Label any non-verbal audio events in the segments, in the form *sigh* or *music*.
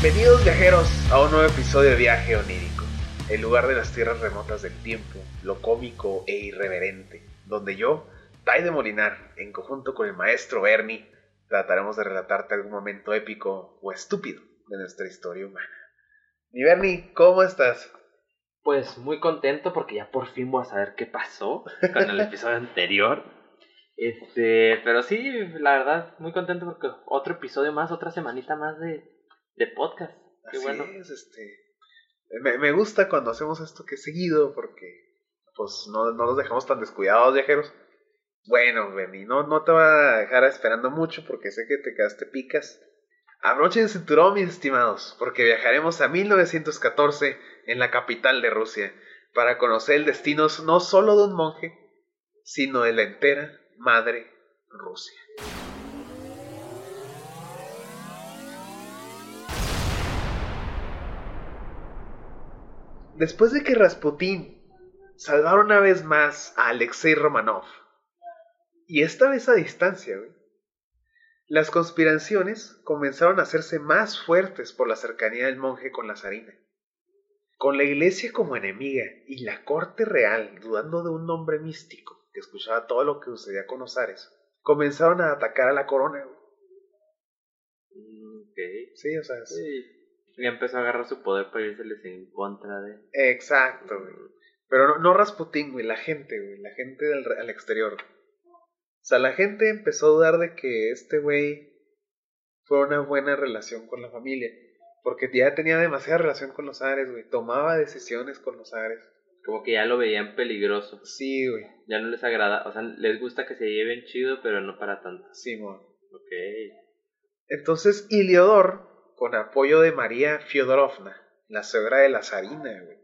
Bienvenidos viajeros a un nuevo episodio de Viaje Onírico, el lugar de las tierras remotas del tiempo, lo cómico e irreverente, donde yo, Tai de Molinar, en conjunto con el maestro Bernie, trataremos de relatarte algún momento épico o estúpido de nuestra historia humana. Mi Bernie, ¿cómo estás? Pues muy contento porque ya por fin voy a saber qué pasó con el *laughs* episodio anterior. Este, pero sí, la verdad, muy contento porque otro episodio más, otra semanita más de, de podcast. Qué Así bueno. es, este... Me, me gusta cuando hacemos esto que es seguido porque pues no, no nos dejamos tan descuidados viajeros. Bueno, Bernie, no, no te voy a dejar esperando mucho porque sé que te quedaste picas. Abrochen el cinturón, mis estimados, porque viajaremos a 1914 en la capital de Rusia para conocer el destino no solo de un monje, sino de la entera madre Rusia. Después de que Rasputín salvara una vez más a Alexei Romanov, y esta vez a distancia, güey, las conspiraciones comenzaron a hacerse más fuertes por la cercanía del monje con la zarina. Con la iglesia como enemiga y la corte real dudando de un nombre místico que escuchaba todo lo que sucedía con los zares, comenzaron a atacar a la corona. güey. Mm, Ok. Sí, o sea, Sí. Ya empezó a agarrar su poder para irseles en contra de. exacto, güey. Pero no, no Rasputín, güey, la gente, güey, la gente del, al exterior. O sea, la gente empezó a dudar de que este güey fue una buena relación con la familia. Porque ya tenía demasiada relación con los Ares, güey. Tomaba decisiones con los Ares. Como que ya lo veían peligroso. Sí, güey. Ya no les agrada. O sea, les gusta que se lleven chido, pero no para tanto. Simón. Ok. Entonces, Iliodor, con apoyo de María Fiodorovna, la suegra de la zarina, güey,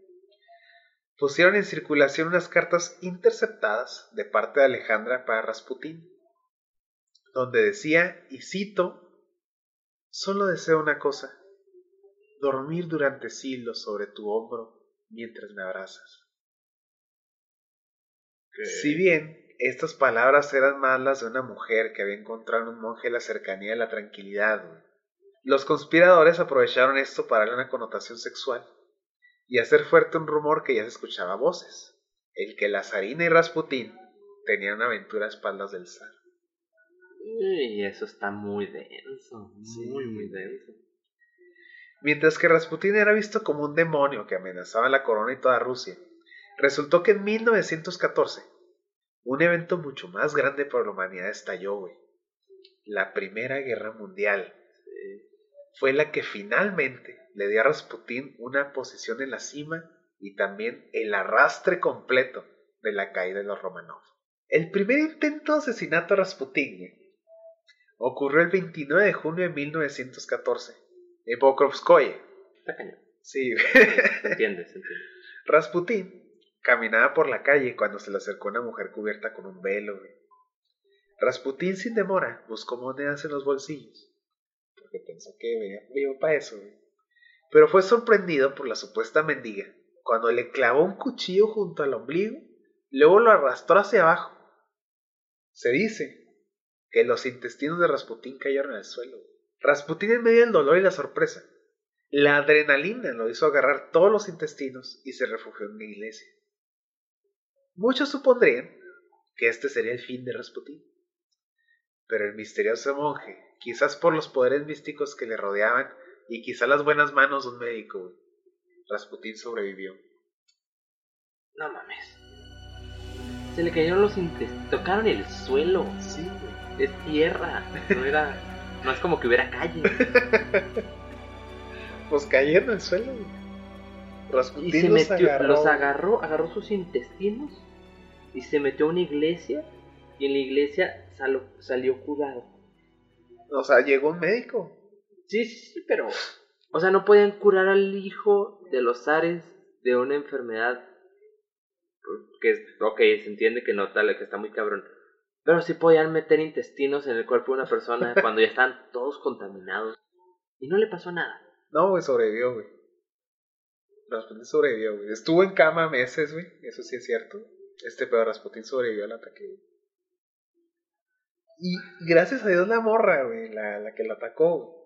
pusieron en circulación unas cartas interceptadas de parte de Alejandra para Rasputín, donde decía, y cito, solo deseo una cosa, dormir durante siglos sobre tu hombro mientras me abrazas. Si bien estas palabras eran más las de una mujer que había encontrado en un monje la cercanía de la tranquilidad, los conspiradores aprovecharon esto para darle una connotación sexual y hacer fuerte un rumor que ya se escuchaba a voces, el que la zarina y Rasputín tenían una aventura a espaldas del zar. Y eso está muy denso. Sí. Muy, muy denso. Mientras que Rasputín era visto como un demonio que amenazaba la corona y toda Rusia, resultó que en 1914 un evento mucho más grande para la humanidad estalló, güey. La Primera Guerra Mundial. Fue la que finalmente le dio a Rasputín una posición en la cima y también el arrastre completo de la caída de los Romanov. El primer intento de asesinato a Rasputín güey, ocurrió el 29 de junio de 1914 en Pokrovskoye. Está cañón. Sí, Se entiende, se entiende. *laughs* Rasputín caminaba por la calle cuando se le acercó una mujer cubierta con un velo. güey. Rasputín sin demora buscó monedas en los bolsillos, pensó que venía para eso. Pero fue sorprendido por la supuesta mendiga cuando le clavó un cuchillo junto al ombligo, luego lo arrastró hacia abajo. Se dice que los intestinos de Rasputín cayeron al suelo. Rasputín en medio del dolor y la sorpresa la adrenalina lo hizo agarrar todos los intestinos y se refugió en una iglesia. Muchos supondrían que este sería el fin de Rasputín. Pero el misterioso monje, quizás por los poderes místicos que le rodeaban y quizás las buenas manos de un médico, Rasputín sobrevivió. No mames. Se le cayeron los intestinos. Tocaron el suelo. Sí, güey. Es tierra. No era. No es como que hubiera calle. *laughs* Pues cayeron al suelo, güey. Y Rasputín se los metió, agarró. los agarró, agarró sus intestinos y se metió a una iglesia y en la iglesia salo- salió curado. O sea, llegó un médico. Sí, sí, sí, pero... O sea, no podían curar al hijo de los zares de una enfermedad que, es- ok, se entiende que no tal, que está muy cabrón. Pero sí podían meter intestinos en el cuerpo de una persona *laughs* cuando ya están todos contaminados. Y no le pasó nada. No, güey, sobrevivió, güey. Rasputín sobrevivió, güey. Estuvo en cama meses, güey. Eso sí es cierto. Este pedo Rasputín sobrevivió al ataque, güey. Y gracias a Dios la morra, güey, la, la que lo atacó,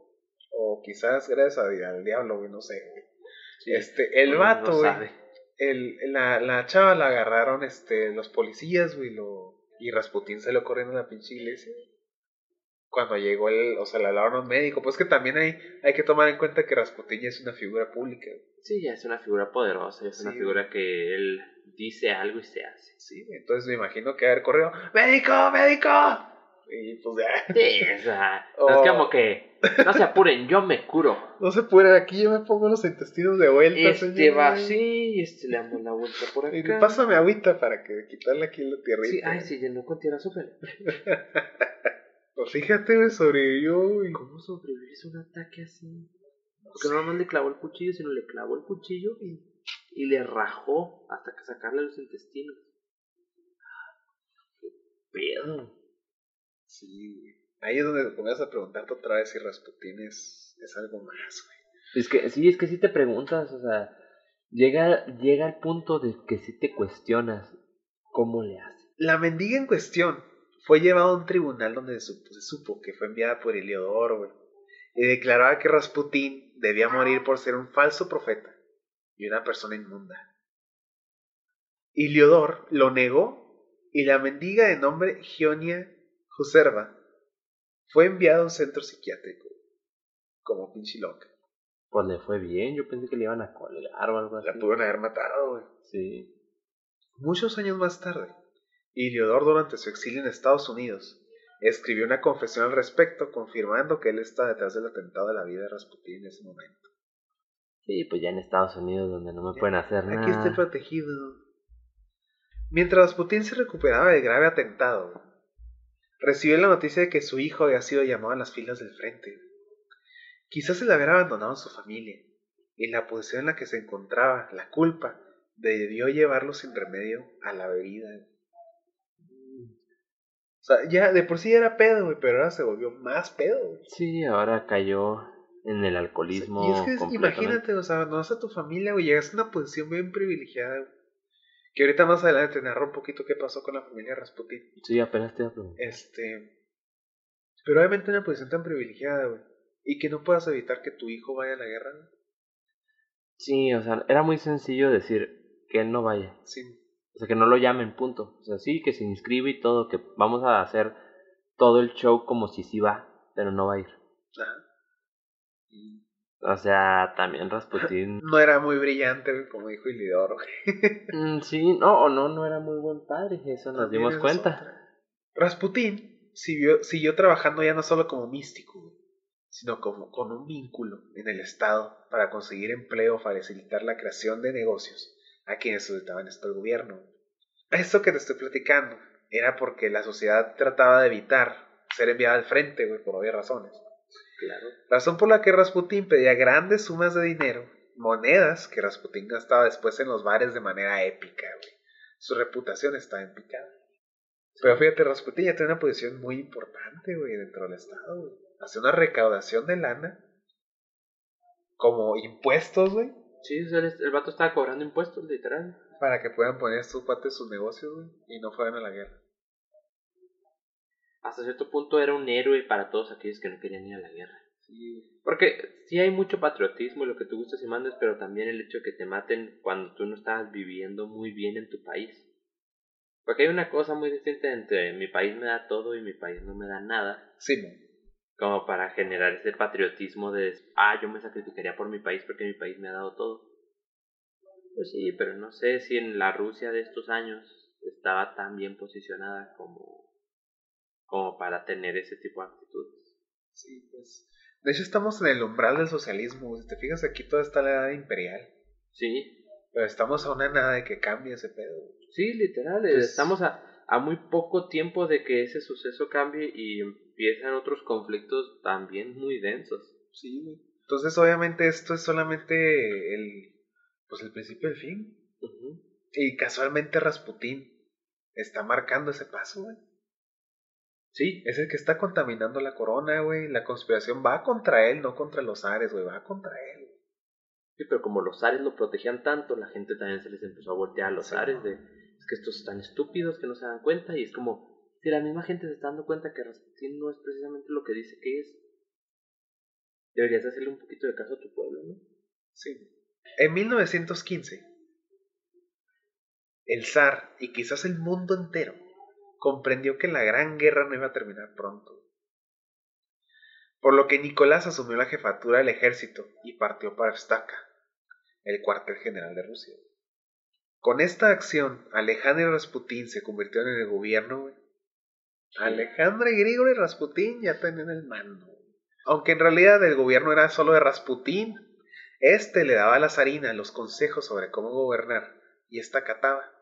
O quizás gracias a- al diablo, güey, no sé. güey. Sí. Este, el vato, no güey. El, la, la chava la agarraron este, los policías, güey, lo, y Rasputín salió corriendo a la pinche iglesia. Cuando llegó el, o sea, le hablaron a un médico. Pues que también hay, hay que tomar en cuenta que Rasputín ya es una figura pública. Sí, ya es una figura poderosa, es una figura que él dice algo y se hace. Sí, entonces me imagino que haber corrido, ¡médico, médico! Y pues ya, Sí, o sea, *laughs* Oh. es como que no se apuren, yo me curo. *laughs* no se puede, aquí yo me pongo los intestinos de vuelta, Este señor. va así, este le damos la vuelta por Y acá. pásame agüita para que quitarle aquí la tierrita. Sí, ay, se llenó con tierra súper. *laughs* Pues fíjate, güey, sobrevivió, güey. ¿Cómo sobrevivís a un ataque así? Porque no nomás le clavó el cuchillo, sino le clavó el cuchillo y, y le rajó hasta que sacarle los intestinos. ¿Qué pedo? Sí, güey. Ahí es donde comienzas a preguntarte otra vez si Rasputín es, es algo más, güey. Es que sí, es que sí te preguntas, o sea, llega, llega al punto de que sí te cuestionas cómo le hace. La mendiga en cuestión fue llevada a un tribunal donde se supo, se supo que fue enviada por Heliodoro, güey, y declaraba que Rasputín debía morir por ser un falso profeta y una persona inmunda. Heliodor lo negó y la mendiga de nombre Gionia Joserva fue enviada a un centro psiquiátrico como pinche loca. Pues le fue bien, yo pensé que le iban a colgar o algo así. La pudieron haber matado, güey. Sí. Muchos años más tarde, Heliodor durante su exilio en Estados Unidos escribió una confesión al respecto confirmando que él está detrás del atentado de la vida de Rasputín en ese momento. Sí, pues ya en Estados Unidos donde no me pueden hacer nada. Aquí estoy protegido. Mientras Rasputín se recuperaba del grave atentado, recibió la noticia de que su hijo había sido llamado a las filas del frente. Quizás el haber abandonado a su familia y la posición en la que se encontraba, la culpa, debió llevarlo sin remedio a la bebida. O sea, ya de por sí era pedo, pero ahora se volvió más pedo. Sí, ahora cayó en el alcoholismo. Y es que imagínate, o sea, no a tu familia, güey, llegas a una posición bien privilegiada, güey. Que ahorita más adelante te narro un poquito qué pasó con la familia Rasputin. Sí, apenas te preguntar. Este. Pero obviamente una posición tan privilegiada, güey. Y que no puedas evitar que tu hijo vaya a la guerra, güey. Sí, o sea, era muy sencillo decir que él no vaya. Sí. O sea, que no lo llamen, punto. O sea, sí, que se inscribe y todo, que vamos a hacer todo el show como si sí va, pero no va a ir. Ajá. O sea, también Rasputin. *laughs* No era muy brillante, como dijo Ilidor, güey. *laughs* Mm, sí, no, o no, no era muy buen padre, eso nos También dimos es cuenta. otra. Rasputín siguió, siguió trabajando ya no solo como místico, sino como con un vínculo en el Estado para conseguir empleo o facilitar la creación de negocios a quienes solicitaban esto el gobierno. Esto que te estoy platicando era porque la sociedad trataba de evitar ser enviada al frente, güey, por obvias razones. Claro. Razón por la que Rasputín pedía grandes sumas de dinero, monedas que Rasputín gastaba después en los bares de manera épica, güey. Su reputación estaba en picada. Pero fíjate, Rasputín ya tiene una posición muy importante, güey, dentro del Estado, güey. Hace una recaudación de lana, como impuestos, güey, Sí, o sea, el, el vato estaba cobrando impuestos, literal. para que puedan poner estos cuates sus negocios, güey, y no fueran a la guerra. Hasta cierto punto era un héroe para todos aquellos que no querían ir a la guerra. Porque sí hay mucho patriotismo y lo que tú gustas y mandes, pero también el hecho de que te maten cuando tú no estabas viviendo muy bien en tu país. Porque hay una cosa muy distinta entre mi país me da todo y mi país no me da nada, Sí, mo. como para generar ese patriotismo de, ah, yo me sacrificaría por mi país porque mi país me ha dado todo. Pues sí, pero no sé si en la Rusia de estos años estaba tan bien posicionada como, como para tener ese tipo de actitudes. Sí, pues. De hecho, estamos en el umbral del socialismo. Si te fijas, aquí toda está la edad imperial. Sí, Pero estamos a una nada de que cambie ese pedo. Sí, literal. eh, Pues- Estamos a, a muy poco tiempo de que ese suceso cambie y empiezan otros conflictos también muy densos. Sí, güey. Entonces, obviamente, esto es solamente el. Pues el principio del fin. Y casualmente Rasputín está marcando ese paso, güey. Sí, Es el que está contaminando la corona, güey. La conspiración va contra él, no contra los ares, güey. Va contra él. sí, pero como los zares lo protegían tanto, la gente también se les empezó a voltear a los Sí. zares de es que estos están estúpidos que no se dan cuenta y es como si la misma gente se está dando cuenta que Rasputín no es precisamente lo que dice que es. Deberías hacerle un poquito de caso a tu pueblo, ¿no? Sí. En 1915, el zar y quizás el mundo entero comprendió que la gran guerra no iba a terminar pronto. Por lo que Nicolás asumió la jefatura del ejército y partió para Staka, el cuartel general de Rusia. Con esta acción, Alejandro Rasputín se convirtió en el gobierno. Alejandro y Grigori Rasputín ya tenían el mando. Aunque en realidad el gobierno era solo de Rasputín, este le daba a la zarina los consejos sobre cómo gobernar y esta acataba.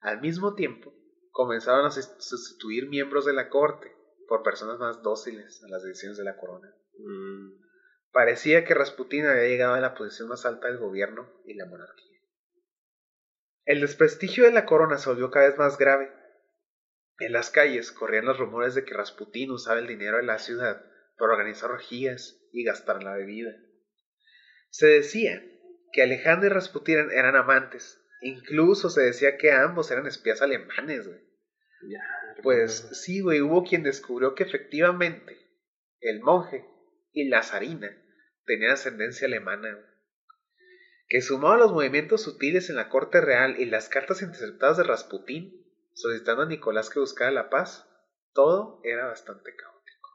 Al mismo tiempo, comenzaron a sustituir miembros de la corte por personas más dóciles a las decisiones de la corona. Mm. Parecía que Rasputín había llegado a la posición más alta del gobierno y la monarquía. El desprestigio de la corona se volvió cada vez más grave. En las calles corrían los rumores de que Rasputín usaba el dinero de la ciudad para organizar orgías y gastar la bebida. Se decía que Alejandro y Rasputín eran amantes. Incluso se decía que ambos eran espías alemanes, güey. pues sí, güey, hubo quien descubrió que efectivamente el monje y la zarina tenían ascendencia alemana. Que sumado a los movimientos sutiles en la corte real y las cartas interceptadas de Rasputín solicitando a Nicolás que buscara la paz, todo era bastante caótico.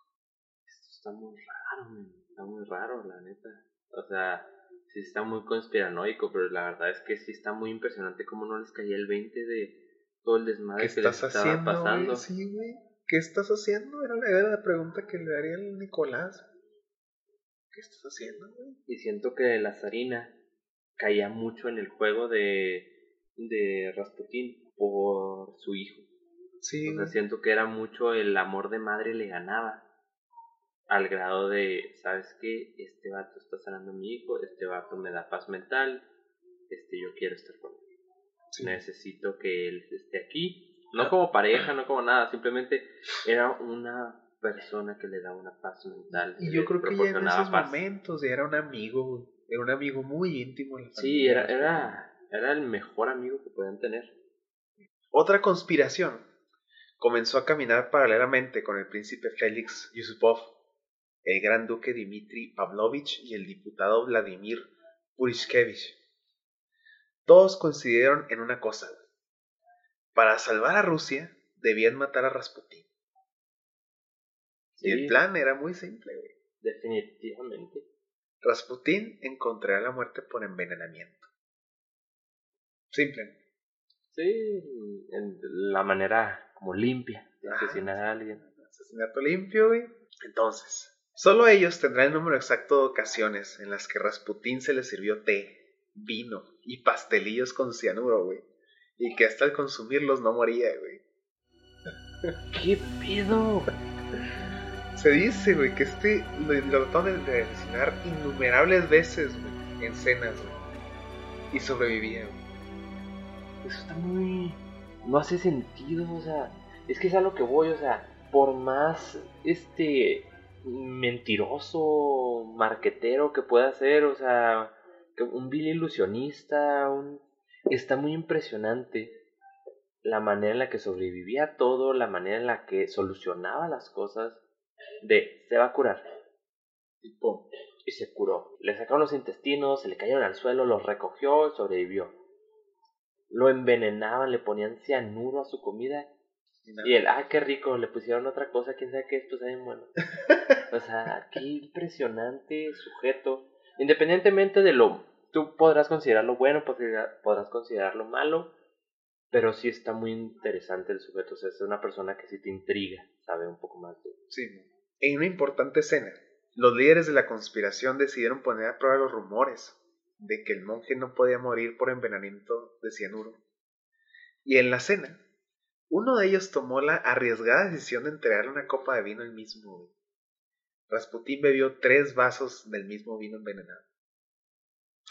Esto está muy raro, está muy raro, la neta. O sea, sí está muy conspiranoico, pero la verdad es que sí está muy impresionante cómo no les caía el 20 de todo el desmadre que les estaba pasando. Sí, güey. ¿Qué estás haciendo? Era la, era la pregunta que le haría el Nicolás. ¿Qué estás haciendo, güey? Y siento que la zarina caía mucho en el juego de, de Rasputín por su hijo. Sí. O sea, siento que era mucho el amor de madre le ganaba al grado de, ¿sabes qué? Este vato está sanando a mi hijo, este vato me da paz mental, este yo quiero estar con él. Necesito que él esté aquí, no como pareja, no como nada, simplemente era una persona que le da una paz mental. Y yo creo que ya en esos momentos era un amigo, era un amigo muy íntimo. sí, era, era, era el mejor amigo que podían tener. Otra conspiración comenzó a caminar paralelamente con el príncipe Félix Yusupov el gran duque Dmitri Pavlovich y el diputado Vladimir Purishkevich. Todos coincidieron en una cosa. Para salvar a Rusia, debían matar a Rasputín. Y el plan era muy simple, Definitivamente. Rasputín encontrará la muerte por envenenamiento. Simple. Sí, en la manera como limpia de asesinar a alguien. Asesinato limpio, güey. Entonces, Solo ellos tendrán el número exacto de ocasiones en las que Rasputín se le sirvió té, vino y pastelillos con cianuro, güey. Y que hasta al consumirlos no moría, güey. ¿Qué pedo? Se dice, güey, que este lo, lo trataron de asesinar innumerables veces, güey, en cenas, güey. Y sobrevivía, güey. Eso está muy... No hace sentido, o sea... Es que es a lo que voy, o sea, por más, este mentiroso, marquetero que pueda ser, o sea, un vil ilusionista, un... está muy impresionante la manera en la que sobrevivía todo, la manera en la que solucionaba las cosas, de se va a curar. Y Y se curó. Le sacaron los intestinos, se le cayeron al suelo, los recogió y sobrevivió. Lo envenenaban, le ponían cianuro a su comida y él, ah, qué rico, le pusieron otra cosa, quién sabe qué es, pues saben bueno. *laughs* o sea, qué impresionante sujeto. Independientemente de lo, tú podrás considerarlo bueno, podrás considerarlo malo, pero sí está muy interesante el sujeto. O sea, es una persona que sí te intriga, sabe un poco más de. Sí. En una importante escena, los líderes de la conspiración decidieron poner a prueba los rumores de que el monje no podía morir por envenenamiento de cianuro. Y en la cena, uno de ellos tomó la arriesgada decisión de entregarle una copa de vino al mismo. Rasputín bebió tres vasos del mismo vino envenenado.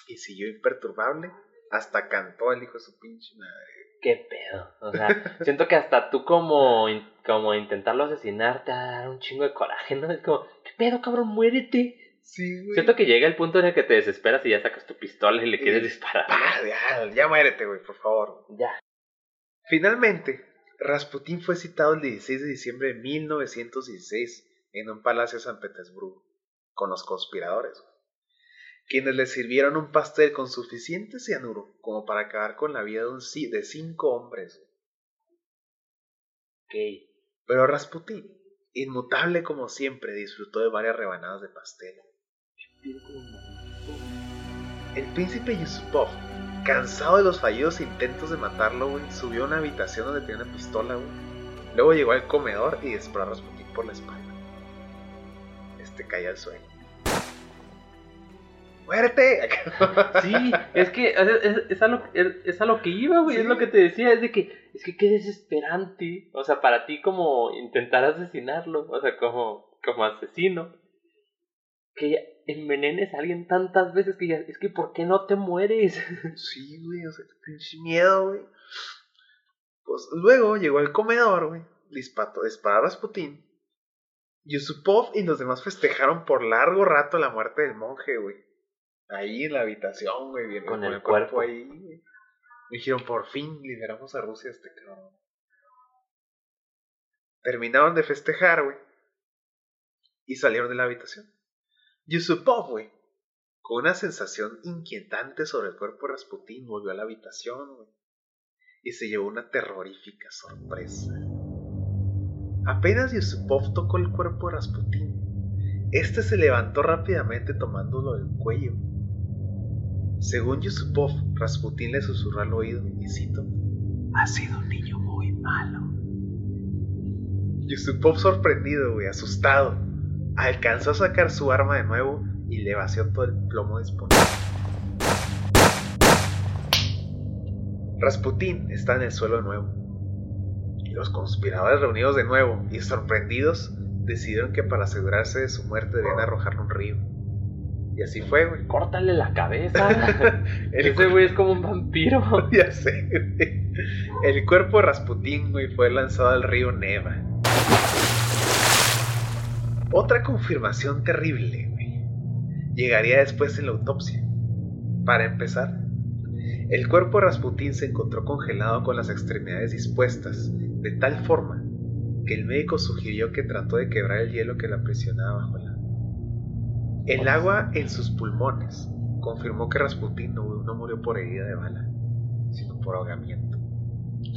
Y siguió imperturbable hasta cantó el hijo de su pinche madre. Qué pedo. O sea, *laughs* siento que hasta tú como, como intentarlo asesinar te va a dar un chingo de coraje, ¿no? Es como, ¿qué pedo, cabrón? Muérete. Sí, güey. Siento que llega el punto en el que te desesperas y ya sacas tu pistola y le quieres disparar. Ah, ya, ya muérete, güey, por favor. Ya. Finalmente, Rasputín fue citado el 16 de diciembre de 1916 en un palacio de San Petersburgo, con los conspiradores, quienes le sirvieron un pastel con suficiente cianuro como para acabar con la vida de, un, de cinco hombres. Ok. Pero Rasputín, inmutable como siempre, disfrutó de varias rebanadas de pastel. El príncipe Yusupov, cansado de los fallidos intentos de matarlo, subió a una habitación donde tenía una pistola, Luego llegó al comedor y disparó a Rasputín por la espalda. Este cae al suelo. ¡Muérete! *laughs* sí, es que es, a, lo, es, a lo que iba, güey. Es lo que te decía, es de que, es que qué desesperante. O sea, para ti como intentar asesinarlo, o sea, como, como asesino. Que envenenes a alguien tantas veces que ya, es que ¿por qué no te mueres? *laughs* Sí, güey, o sea, pinche miedo, güey. Pues luego llegó al comedor, güey. Disparó, disparó a Rasputín. Yusupov y los demás festejaron por largo rato la muerte del monje, güey. Ahí en la habitación, güey, bien, con, el, cuerpo. ahí, güey. Dijeron, por fin liberamos a Rusia este cabrón. Terminaron de festejar, güey. Y salieron de la habitación. Yusupov, güey, con una sensación inquietante sobre el cuerpo de Rasputín, volvió a la habitación, güey. Y se llevó una terrorífica sorpresa. Apenas Yusupov tocó el cuerpo de Rasputín, este se levantó rápidamente tomándolo del cuello según Yusupov, Rasputín le susurró al oído, y cito, Ha sido un niño muy malo. Yusupov, sorprendido, güey, asustado, alcanzó a sacar su arma de nuevo y le vació todo el plomo disponible. Rasputín está en el suelo de nuevo. Y los conspiradores reunidos de nuevo y sorprendidos decidieron que para asegurarse de su muerte debían arrojarlo a un río. Y así fue, güey. Córtale la cabeza. *laughs* Ese güey es como un vampiro. *laughs* ya sé, güey. El cuerpo de Rasputín, güey, fue lanzado al río Neva. Otra confirmación terrible. Llegaría después en la autopsia. Para empezar, el cuerpo de Rasputín se encontró congelado con las extremidades dispuestas, de tal forma que el médico sugirió que trató de quebrar el hielo que la aprisionaba bajo la el agua en sus pulmones confirmó que Rasputin no, murió por herida de bala, sino por ahogamiento.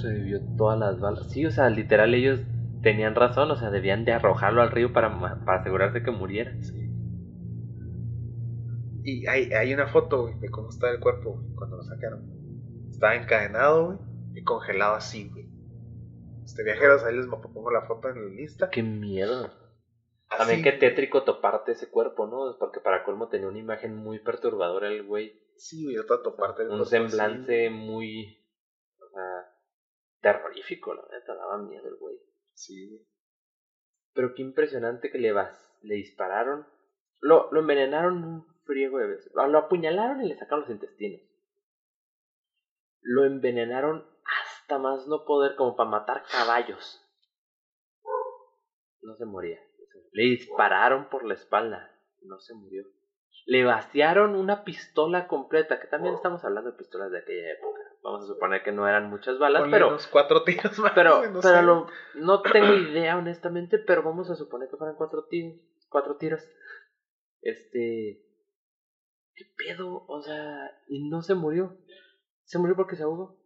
Se vivió todas las balas. Sí, o sea, literal ellos tenían razón, o sea, debían de arrojarlo al río para, para asegurarse que muriera. Sí. Y hay, hay una foto, güey, de cómo está el cuerpo, cuando lo sacaron. Estaba encadenado, güey, y congelado así, güey. Este viajeros, ahí les pongo la foto en la lista. Qué miedo. También qué tétrico toparte ese cuerpo, ¿no? Porque para colmo tenía una imagen muy perturbadora el güey. Sí, güey, otra toparte el Un semblante muy. O sea, terrorífico, la neta, daba miedo el güey. Sí. Pero qué impresionante que le, vas, le dispararon. Lo, lo envenenaron un friego de veces. Lo apuñalaron y le sacaron los intestinos. Lo envenenaron hasta más no poder, como para matar caballos. No se moría. Le dispararon por la espalda. No se murió. Le vaciaron una pistola completa, que también estamos hablando de pistolas de aquella época. Vamos a suponer que no eran muchas balas, pero... Unos cuatro tiros más. Pero, no, pero no tengo idea, honestamente, pero vamos a suponer que fueran cuatro tiros. Cuatro tiros. Este... ¿Qué pedo? O sea, y no se murió. Se murió porque se ahogó.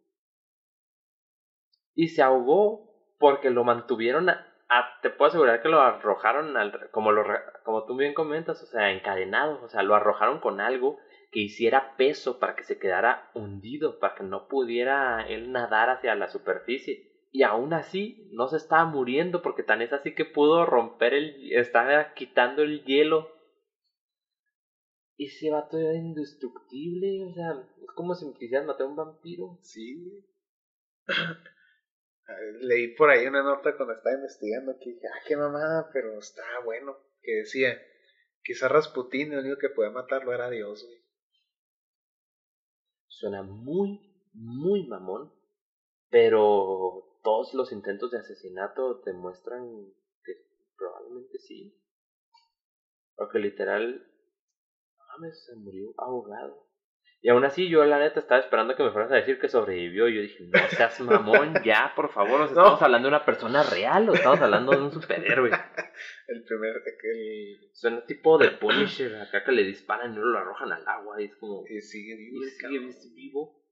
Y se ahogó porque lo mantuvieron a, te puedo asegurar que lo arrojaron al, como, lo, como tú bien comentas, o sea, encadenado, o sea, lo arrojaron con algo que hiciera peso para que se quedara hundido, para que no pudiera él nadar hacia la superficie. Y aún así no se estaba muriendo porque tan es así que pudo romper el... estaba quitando el hielo. Y ese vato era indestructible, o sea, es como si me quisieran matar a un vampiro. Sí. *clears throat* leí por ahí una nota cuando estaba investigando que dije, ah, qué mamada, pero estaba bueno. Que decía, quizá Rasputín el único que podía matarlo era Dios, güey. Suena muy, muy mamón, pero todos los intentos de asesinato demuestran que probablemente sí. Porque literal, mames, se murió ahogado. Y aún así, yo la neta estaba esperando que me fueras a decir que sobrevivió. Y yo dije, no seas mamón, ya, por favor. *laughs* ¿Estamos hablando de una persona real o estamos hablando de un superhéroe? El primer. El... Suena tipo de Punisher, acá que le disparan y no lo arrojan al agua y es como. Y sigue vivo. Y sigue vivo.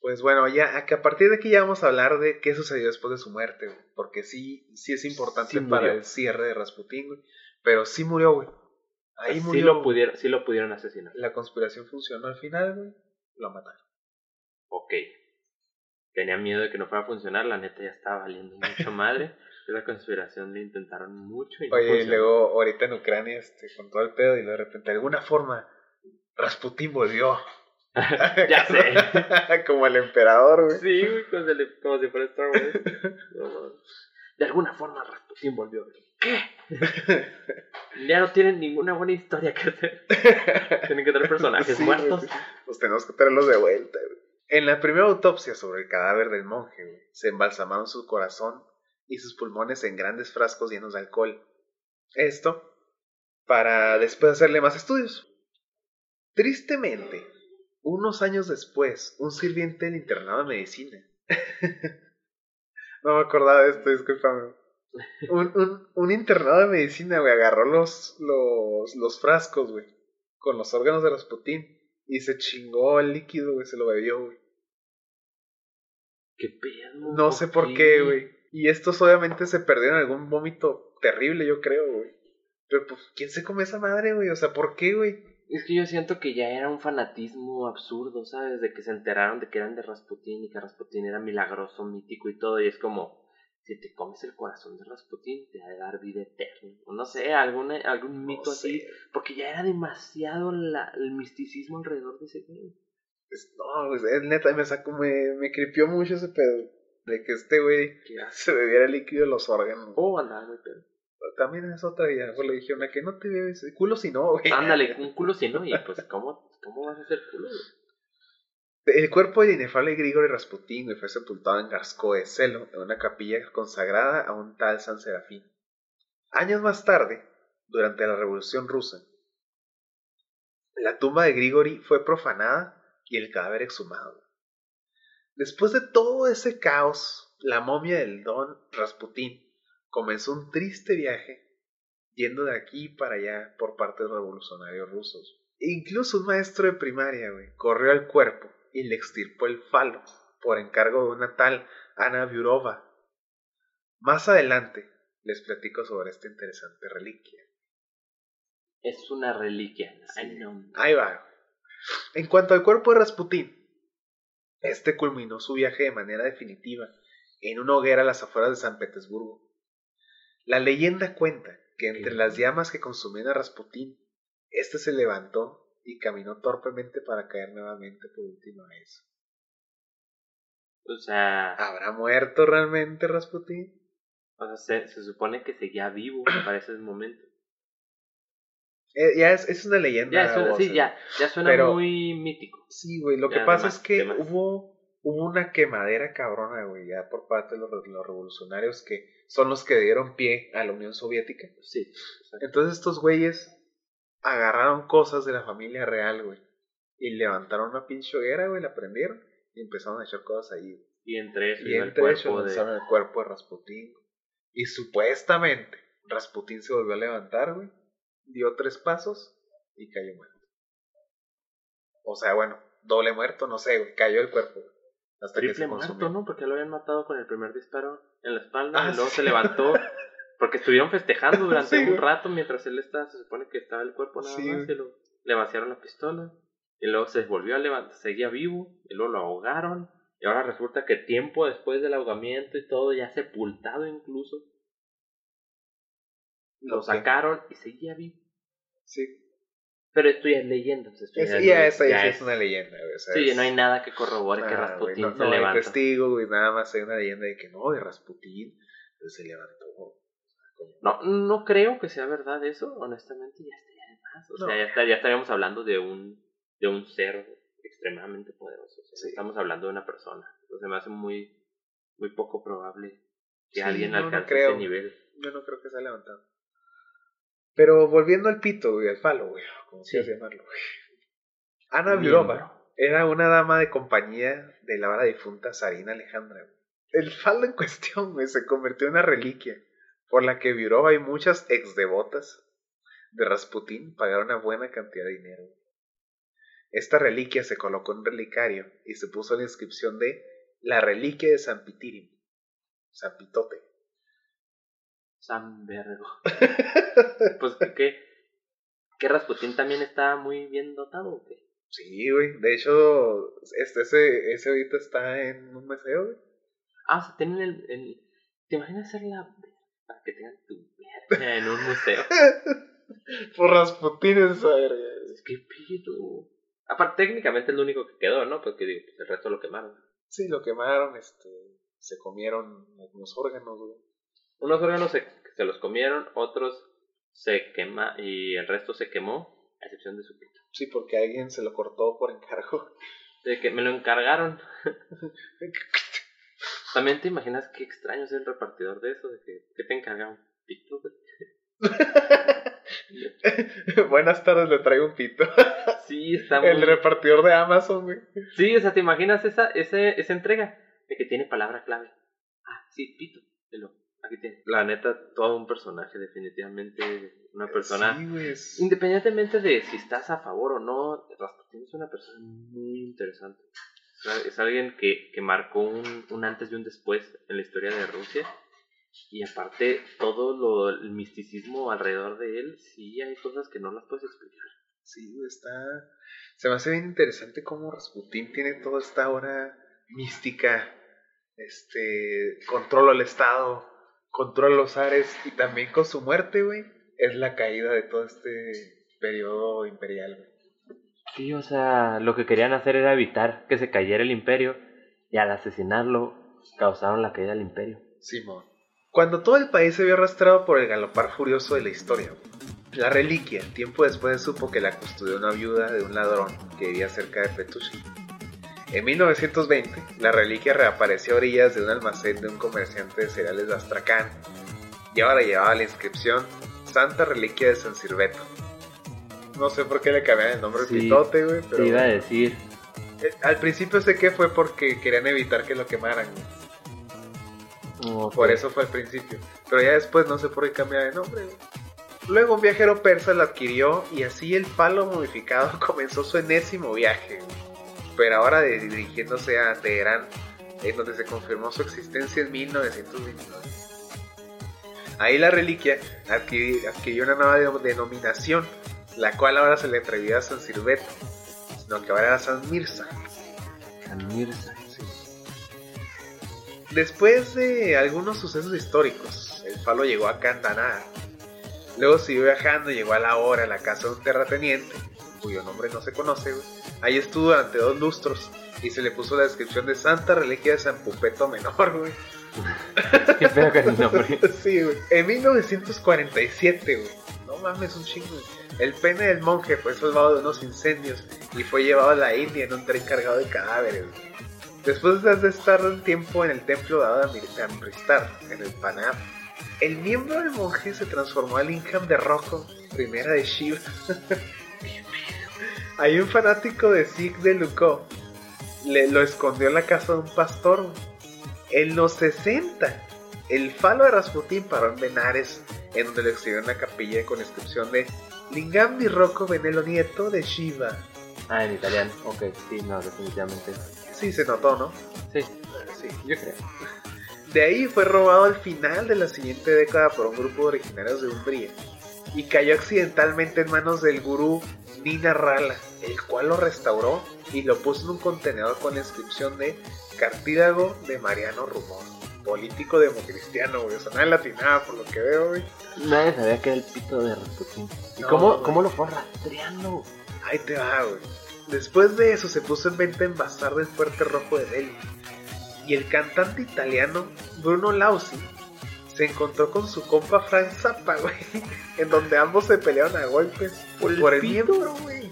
Pues bueno, ya que a partir de aquí ya vamos a hablar de qué sucedió después de su muerte, güey. Porque sí, sí es importante Sí para el cierre de Rasputín, güey. Pero sí murió, güey. Ahí sí murió. lo pudieron, sí lo pudieron asesinar. La conspiración funcionó al final, güey. Lo mataron. Ok. Tenía miedo de que no fuera a funcionar, la neta ya estaba valiendo mucho madre. *laughs* Y la conspiración le intentaron mucho y no Oye, y funcionó. luego ahorita en Ucrania, este, con todo el pedo, y de repente, de alguna forma, Rasputín volvió. *laughs* ya sé. *laughs* Como el emperador, güey. Sí, güey, como, como si fuera Star Wars. No, de alguna forma Rasputin volvió. ¿Qué? *laughs* Ya no tienen ninguna buena historia que hacer. Tienen que tener personajes Sí, güey, muertos. sí. Pues tenemos que traerlos de vuelta, güey. En la primera autopsia sobre el cadáver del monje, güey, se embalsamaron su corazón y sus pulmones en grandes frascos llenos de alcohol. Esto para después hacerle más estudios. Tristemente, unos años después, un sirviente del internado de medicina. *laughs* no me acordaba de esto, discúlpame. Un, un, un internado de medicina, güey, agarró los, los, los frascos, güey, con los órganos de Rasputín y se chingó el líquido, güey, se lo bebió, güey. ¿Qué pedo? No sé por qué, güey. Y estos obviamente se perdieron en algún vómito terrible, yo creo, güey. Pero pues, ¿quién se come esa madre, güey? O sea, ¿por qué, güey? Es que yo siento que ya era un fanatismo absurdo, ¿sabes? De que se enteraron de que eran de Rasputín y que Rasputín era milagroso, mítico y todo. Y es como, si te comes el corazón de Rasputín, te va a dar vida eterna. O no sé, alguna, algún mito No así. sé. Porque ya era demasiado la- el misticismo alrededor de ese güey. No, pues, es neta, me sacó, me, me cripió mucho ese pedo. De que este güey se bebiera el líquido de los órganos. Oh, andaba muy pedo. También es otra idea. Pues le dijeron a que no te bebes culo si no, güey. Ándale, *laughs* un culo si no, y pues, ¿cómo, cómo vas a hacer culo? güey? El cuerpo del inefable Grigori Rasputín güey, fue sepultado en Garskoe Selo, en una capilla consagrada a un tal San Serafín. Años más tarde, durante la Revolución Rusa, la tumba de Grigori fue profanada y el cadáver exhumado. Después de todo ese caos, la momia del don Rasputín comenzó un triste viaje yendo de aquí para allá por parte de los revolucionarios rusos. Incluso un maestro de primaria, güey, corrió al cuerpo y le extirpó el falo por encargo de una tal Ana Biurova. Más adelante les platico sobre esta interesante reliquia. Es una reliquia. Sí. Ahí va. En cuanto al cuerpo de Rasputín, este culminó su viaje de manera definitiva en una hoguera a las afueras de San Petersburgo. La leyenda cuenta que entre las llamas que consumían a Rasputín, este se levantó y caminó torpemente para caer nuevamente por última vez. O sea, ¿Habrá muerto realmente Rasputín? o sea se, se supone que seguía vivo para ese momento. Eh, ya es, es una leyenda. Ya, suena, sí, ya, ya suena Pero- muy mítico. Sí, güey, lo que pasa es que hubo, hubo una quemadera cabrona, güey, ya por parte de los, los revolucionarios que son los que dieron pie a la Unión Soviética. Sí. exacto. Entonces estos güeyes agarraron cosas de la familia real, güey, y levantaron una pinche hoguera, güey, la prendieron y empezaron a echar cosas ahí. güey. Y entre eso Y el entre ellos cuerpo de... el cuerpo de Rasputín. Y supuestamente Rasputín se volvió a levantar, güey, dio tres pasos y cayó muerto. O sea, bueno, doble muerto, no sé, güey, cayó el cuerpo. hasta que Triple se muerto, consumió. ¿no? Porque lo habían matado con el primer disparo en la espalda Ah, y luego sí. se levantó. Porque estuvieron festejando *laughs* durante Sí, un güey. rato mientras él estaba, se supone que estaba el cuerpo nada Sí, más, y luego le vaciaron la pistola, y luego se volvió a levantar, seguía vivo, y luego lo ahogaron, y ahora resulta que tiempo después del ahogamiento y todo, ya sepultado incluso, lo sacaron y seguía vivo. Sí, Pero esto ya es leyenda. esto es, ya ya, no- esa ya ya es- es una leyenda, o sea, Sí, es- no hay nada que corrobore que nada, güey, Rasputín no, se no hay levantó. testigo, güey, nada más hay una leyenda de que no, de Rasputín pues, se levantó. No, no creo que sea verdad eso, honestamente, ya estaría de más. O No. sea, ya, está- ya estaríamos hablando de un, de un ser extremadamente poderoso. O sea, Sí. Estamos hablando de una persona. Entonces me hace muy, muy poco probable que Sí, alguien no, no alcance creo. ese nivel. Yo no creo que se haya levantado. Pero volviendo al pito, güey, al falo, güey, como Sí. quieras llamarlo, güey. Ana. Biurova era una dama de compañía de la ahora difunta Sarina Alejandra. güey. El falo en cuestión, güey, se convirtió en una reliquia por la que Virova y muchas ex devotas de Rasputín pagaron una buena cantidad de dinero. Esta reliquia se colocó en un relicario y se puso la inscripción de la reliquia de San Pitirim, San Pitote. San Vergo. *laughs* pues que, que Rasputín también está muy bien dotado o qué? Sí, güey. De hecho, este, ese, ese ahorita está en un museo, güey. Ah, o sea, tienen el, el... ¿Te imaginas hacer la... para que tengan tu verga en un museo? *laughs* Por Rasputín esa verga. ¿Qué pido? Aparte, técnicamente es lo único que quedó, ¿no? Porque digo, pues el resto lo quemaron. Sí, lo quemaron, este... Se comieron algunos órganos, güey. Unos órganos se, se los comieron, otros se quema y el resto se quemó, a excepción de su pito. Sí, porque alguien se lo cortó por encargo. De que me lo encargaron. *laughs* También te imaginas qué extraño es el repartidor de eso, de que, ¿qué te encarga un pito? güey? *laughs* Buenas tardes, le traigo un pito. *laughs* Sí, está muy... El repartidor de Amazon, güey. Sí, o sea, ¿te imaginas esa, ese, esa entrega? De que tiene palabra clave. Ah, sí, pito. Tiene. La neta, todo un personaje, definitivamente. Una persona. Sí, güey. es- Independientemente de si estás a favor o no, Rasputin es una persona muy interesante. Es alguien que, que marcó un, un antes y un después en la historia de Rusia. Y aparte, todo lo, el misticismo alrededor de él, sí hay cosas que no las puedes explicar. Sí, está. Se me hace bien interesante cómo Rasputín tiene toda esta hora mística. Este. Controla el Estado, controla los ares y también con su muerte, güey, es la caída de todo este periodo imperial, güey. Sí, o sea, lo que querían hacer era evitar que se cayera el imperio. Y al asesinarlo, causaron la caída del imperio. Simón. Cuando todo el país se vio arrastrado por el galopar furioso de la historia, la reliquia tiempo después supo que la custodió una viuda de un ladrón que vivía cerca de Petushin. En 1920, la reliquia reapareció a orillas de un almacén de un comerciante de cereales de Astracán y ahora llevaba la inscripción Santa Reliquia de San Sirveto. No sé por qué le cambiaron el nombre al Sí, pitote, güey, pero Te iba a decir, eh, al principio sé que fue porque querían evitar que lo quemaran. Por eso fue al principio. Pero ya después no sé por qué cambiar de nombre. güey. Luego un viajero persa lo adquirió y así el palo momificado *laughs* comenzó su enésimo viaje. güey. Pero ahora de- dirigiéndose a Teherán, en donde se confirmó su existencia en 1929. Ahí la reliquia adquiri- adquirió una nueva de- denominación, la cual ahora se le atrevía a San Sirveto, sino que ahora era San Mirza. San Mirza. Después de algunos sucesos históricos, el falo llegó a Candanar. Luego siguió viajando y llegó a la hora a la casa de un terrateniente, cuyo nombre no se conoce. güey. Ahí estuvo durante dos lustros y se le puso la descripción de Santa Reliquia de San Pupeto Menor, güey. Qué pedo con el nombre. *laughs* Sí, güey. En 1947, güey. No mames, un chingo. güey. El pene del monje fue salvado de unos incendios y fue llevado a la India en un tren cargado de cadáveres. güey. Después de estar un tiempo en el templo dado de Amristar, en el Panam, el miembro del monje se transformó al Ingham de Rojo, primera de Shiva. *laughs* Hay un fanático de Sikh de Luco. Le, lo escondió en la casa de un pastor. En los 60, el falo de Rasputín paró en Benares, en donde lo exhibió en una capilla con inscripción de Lingam di Rocco Benelo Nieto de Shiva. Ah, en italiano. Ok, sí, no, definitivamente. Sí, se notó, ¿no? Sí, Sí. yo creo. De ahí fue robado al final de la siguiente década por un grupo de originarios de Umbría y cayó accidentalmente en manos del gurú Nina Rala, el cual lo restauró y lo puso en un contenedor con la inscripción de Cartílago de Mariano Rumor, político democristiano, güey. O sea, nada latinada por lo que veo, güey. Nadie sabía que era el pito de Rasputin. ¿Y No, cómo, güey. cómo lo fue rastreando? Ahí te va, güey. Después de eso se puso en venta en Bazar del Fuerte Rojo de Delhi. Y el cantante italiano Bruno Lausi se encontró con su compa Frank Zappa, güey. *laughs* En donde ambos se pelearon a golpes ¿Por el por el pito? miembro, güey.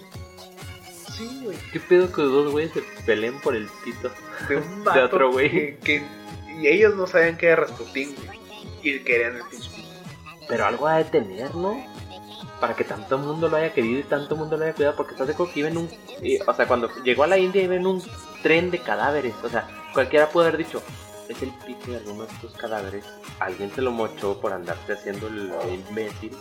Sí, güey. ¿Qué pedo que dos güeyes se peleen por el pito? De un *laughs* vato otro güey. Que, que- y ellos no sabían que era Rasputín, güey. Y querían el pinche pito. Pero algo ha de tener, ¿no? Para que tanto mundo lo haya querido y tanto mundo lo haya cuidado, porque estás de que iba en un. eh, o sea, cuando llegó a la India iba en un tren de cadáveres. O sea, cualquiera puede haber dicho, es el pito de alguno de estos cadáveres. Alguien se lo mochó por andarse haciendo el, imbécil.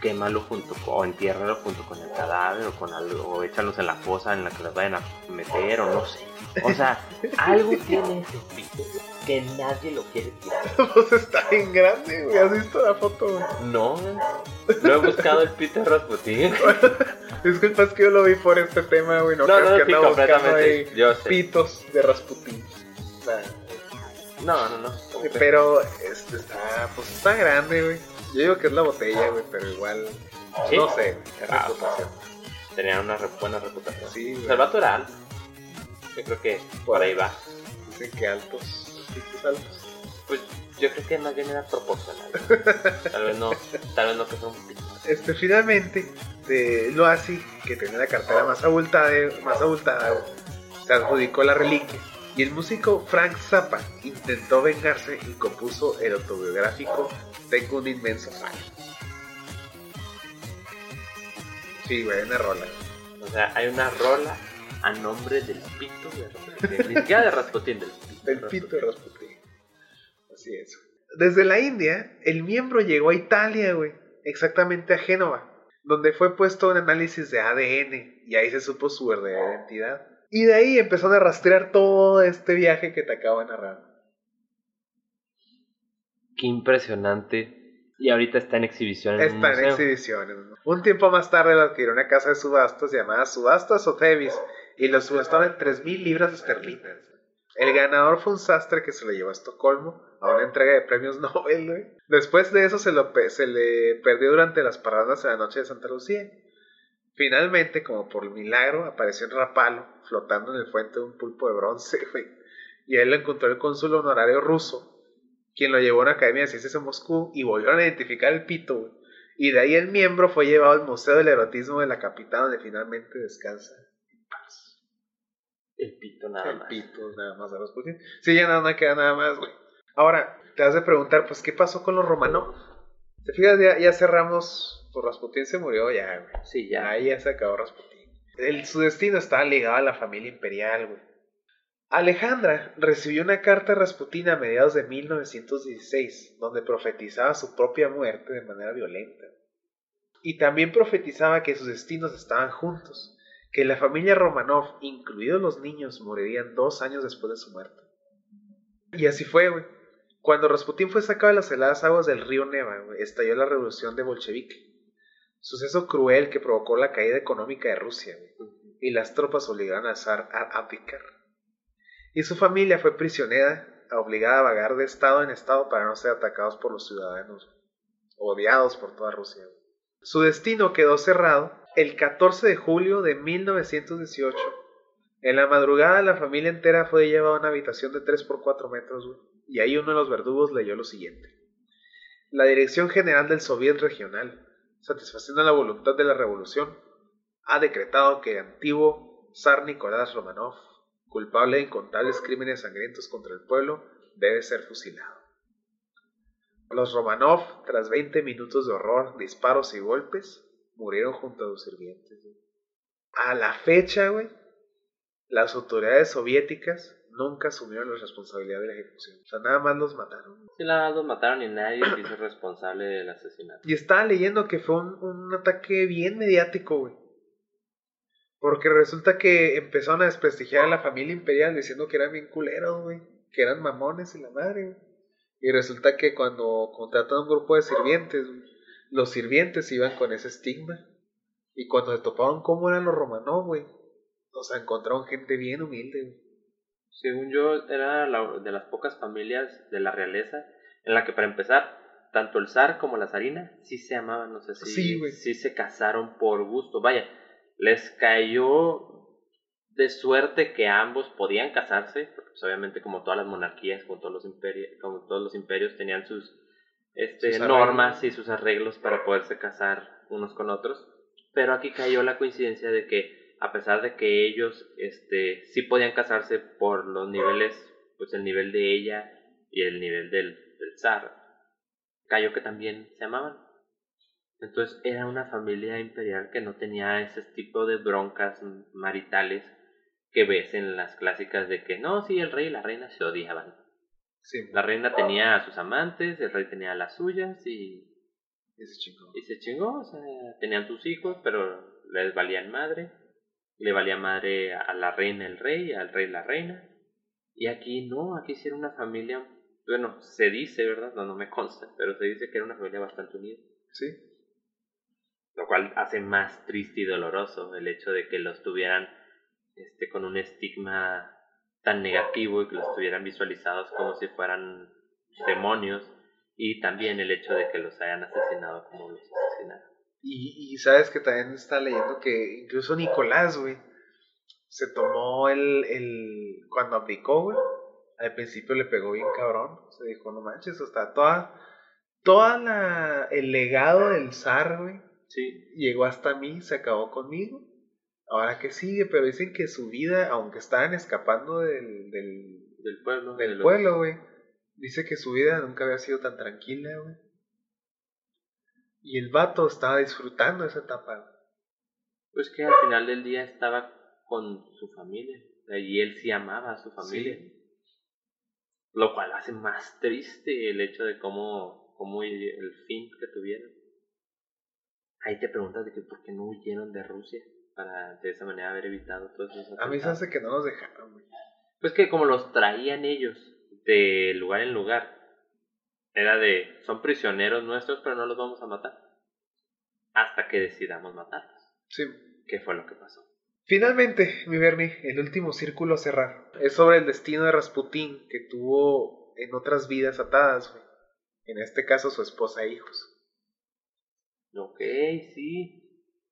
Quémalo junto con, o entiérralo junto con el cadáver o con algo, o échalos en la fosa en la que los vayan a meter o no sé. O sea, *laughs* algo tiene ese pito que nadie lo quiere tirar. *laughs* Pues está bien grande, güey. ¿Has visto la foto, güey? No, no he buscado el pito de Rasputin. *laughs* Disculpa, es que yo lo vi por este tema, güey. No, No, creas no, que sí, completamente. ahí Yo sé. pitos de Rasputin. Nah. No, no, no. Pero este está, pues está grande, güey. Yo digo que es la botella, güey, pero igual, ¿Sí? no sé, es Ah. reputación. Tenía una re- buena reputación. Sí, güey. El vato era alto. Yo creo que por ahí va. Dicen que altos, pitos altos. Pues yo creo que más bien era proporcional. *laughs* Tal vez no, tal vez no que sea un pito. Este, finalmente, de Loasi, que tenía la cartera más abultada, más abultada güey, se adjudicó la reliquia. Y el músico Frank Zappa intentó vengarse y compuso el autobiográfico Tengo un inmenso fan. Sí, güey, una rola. O sea, hay una rola a nombre del pito de Rasputin. Ni siquiera de Rasputin, del pito. de Del pito de. Rasputin. Así es. Desde la India, el miembro llegó a Italia, güey. Exactamente a Génova. Donde fue puesto un análisis de ADN. Y ahí se supo su verdadera identidad. Y de ahí empezaron a rastrear todo este viaje que te acabo de narrar. Qué impresionante. Y ahorita está en exhibición en Está en museo. ¿no? Un tiempo más tarde lo adquirió una casa de subastas llamada Subastas Sotheby's. Y lo subastaron en 3.000 libras esterlinas. El ganador fue un sastre que se lo llevó a Estocolmo a una entrega de premios *laughs* Nobel. Después de eso se, lo pe- se le perdió durante las paradas en la noche de Santa Lucía. Finalmente, como por milagro, apareció en Rapalo, flotando en el fuente de un pulpo de bronce. *laughs* güey. Y ahí lo encontró el cónsul honorario ruso, quien lo llevó a una academia de ciencias en Moscú y volvieron a identificar el pito. güey. Y de ahí el miembro fue llevado al Museo del Erotismo de la capital, donde finalmente descansa en paz. El pito nada El más. pito, nada más de Rasputin. Sí, ya nada, no queda nada más, güey. Ahora, te has de preguntar, pues, ¿qué pasó con los Romanov? ¿Te fijas? Ya, ya cerramos, pues Rasputin se murió ya, güey. Sí, ya. Ahí ya se acabó Rasputin. El, su destino estaba ligado a la familia imperial, güey. Alejandra recibió una carta de Rasputin a mediados de 1916, donde profetizaba su propia muerte de manera violenta. Y también profetizaba que sus destinos estaban juntos, que la familia Romanov, incluidos los niños, morirían dos años después de su muerte. Y así fue, güey. Cuando Rasputin fue sacado de las heladas aguas del río Neva, güey, estalló la revolución de bolchevique. Suceso cruel que provocó la caída económica de Rusia, y las tropas obligaron al zar a abdicar. Y su familia fue prisionera, obligada a vagar de estado en estado para no ser atacados por los ciudadanos, odiados por toda Rusia. Su destino quedó cerrado el 14 de julio de 1918. En la madrugada la familia entera fue llevada a una habitación de 3 por 4 metros, y ahí uno de los verdugos leyó lo siguiente. La Dirección General del Soviet Regional, satisfaciendo la voluntad de la revolución, ha decretado que el antiguo zar Nicolás Romanov, culpable de incontables crímenes sangrientos contra el pueblo, debe ser fusilado. Los Romanov, tras 20 minutos de horror, disparos y golpes, murieron junto a sus sirvientes. A la fecha, güey, las autoridades soviéticas nunca asumieron la responsabilidad de la ejecución. O sea, nada más los mataron. Sí, nada más los mataron y nadie se hizo responsable del asesinato. Y estaba leyendo que fue un, un ataque bien mediático, güey. Porque resulta que empezaron a desprestigiar a la familia imperial diciendo que eran bien culeros, güey. Que eran mamones y la madre, güey. Y resulta que cuando contratan a un grupo de sirvientes, güey, los sirvientes iban con ese estigma. Y cuando se topaban cómo eran los romanos, güey. O sea, encontraron gente bien humilde, güey. Según yo, era la- de las pocas familias de la realeza en la que, para empezar, tanto el zar como la zarina sí se amaban, no sé si Sí, se casaron por gusto. Vaya, les cayó de suerte que ambos podían casarse, porque pues, obviamente como todas las monarquías, como todos los imperios, como todos los imperios tenían sus este, Sus normas y sus arreglos para poderse casar unos con otros. Pero aquí cayó la coincidencia de que a pesar de que ellos este, sí podían casarse por los niveles, pues el nivel de ella y el nivel del, del zar, cayó que también se amaban. Entonces era una familia imperial que no tenía ese tipo de broncas maritales que ves en las clásicas de que no, sí, el rey y la reina se odiaban. Sí, La reina tenía a sus amantes, el rey tenía a las suyas y, ese chingón. y se chingó. O sea, tenían sus hijos, pero les valían madre. Le valía madre a la reina el rey, al rey la reina. Y aquí no, aquí sí era una familia, bueno, se dice, ¿verdad? No, no me consta, pero se dice que era una familia bastante unida. Sí. Lo cual hace más triste y doloroso el hecho de que los tuvieran este, con un estigma tan negativo y que los tuvieran visualizados como si fueran demonios. Y también el hecho de que los hayan asesinado como los asesinaron. Y, y sabes que también está leyendo que incluso Nicolás, güey, se tomó el, el. Cuando abdicó, güey, al principio le pegó bien cabrón. Se dijo, no manches, hasta toda. Toda la. El legado del zar, güey, Sí, llegó hasta mí, se acabó conmigo. Ahora que sigue, pero dicen que su vida, aunque estaban escapando del, del, del pueblo. de del pueblo, güey, dice que su vida nunca había sido tan tranquila, güey. Y el vato estaba disfrutando esa etapa. Pues que al final del día estaba con su familia. Y él sí amaba a su familia. Lo cual hace más triste el hecho de cómo, cómo el fin que tuvieron. Ahí te preguntas de que por qué no huyeron de Rusia para de esa manera haber evitado todos esos A mí se atentados. hace que no nos dejaron. Pues que como los traían ellos de lugar en lugar, era de, son prisioneros nuestros, pero no los vamos a matar. Hasta que decidamos matarlos. Sí. ¿Qué fue lo que pasó? Finalmente, mi Bernie, el último círculo a cerrar. Es sobre el destino de Rasputín que tuvo en otras vidas atadas, güey. En este caso, su esposa e hijos. Ok, sí.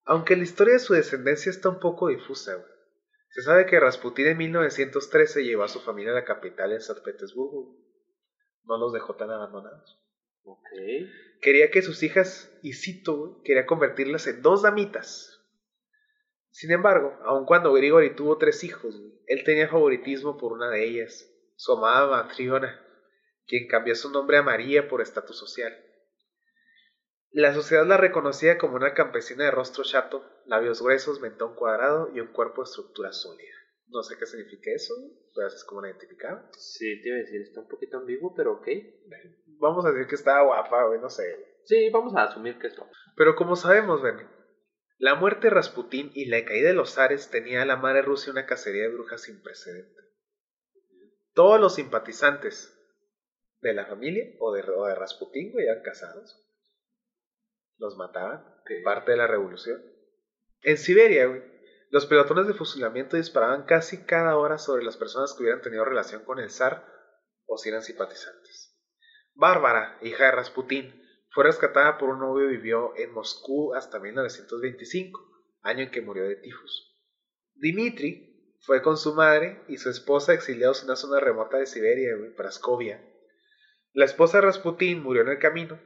Aunque la historia de su descendencia está un poco difusa, güey. Se sabe que Rasputín en 1913 llevó a su familia a la capital en San Petersburgo. No los dejó tan abandonados. Ok. Quería que sus hijas, y cito, quería convertirlas en dos damitas. Sin embargo, aun cuando Grigori tuvo tres hijos, él tenía favoritismo por una de ellas, su amada Matriona, quien cambió su nombre a María por estatus social. La sociedad la reconocía como una campesina de rostro chato, labios gruesos, mentón cuadrado y un cuerpo de estructura sólida. No sé qué significa eso, pero es como la identificaban. Sí, te iba a decir, está un poquito ambiguo, pero ok. Vamos a decir que estaba guapa, güey, no sé. Sí, vamos a asumir que eso. Pero como sabemos, Benny, la muerte de Rasputín y la caída de los zares tenía a la madre Rusia una cacería de brujas sin precedente. Todos los simpatizantes de la familia o de, o de Rasputín, güey, eran casados. Los mataban, parte de la revolución. En Siberia, güey, los pelotones de fusilamiento disparaban casi cada hora sobre las personas que hubieran tenido relación con el zar o si eran simpatizantes. Bárbara, hija de Rasputín, fue rescatada por un novio y vivió en Moscú hasta 1925, año en que murió de tifus. Dimitri fue con su madre y su esposa exiliados en una zona remota de Siberia, güey, Praskovia. La esposa de Rasputín murió en el camino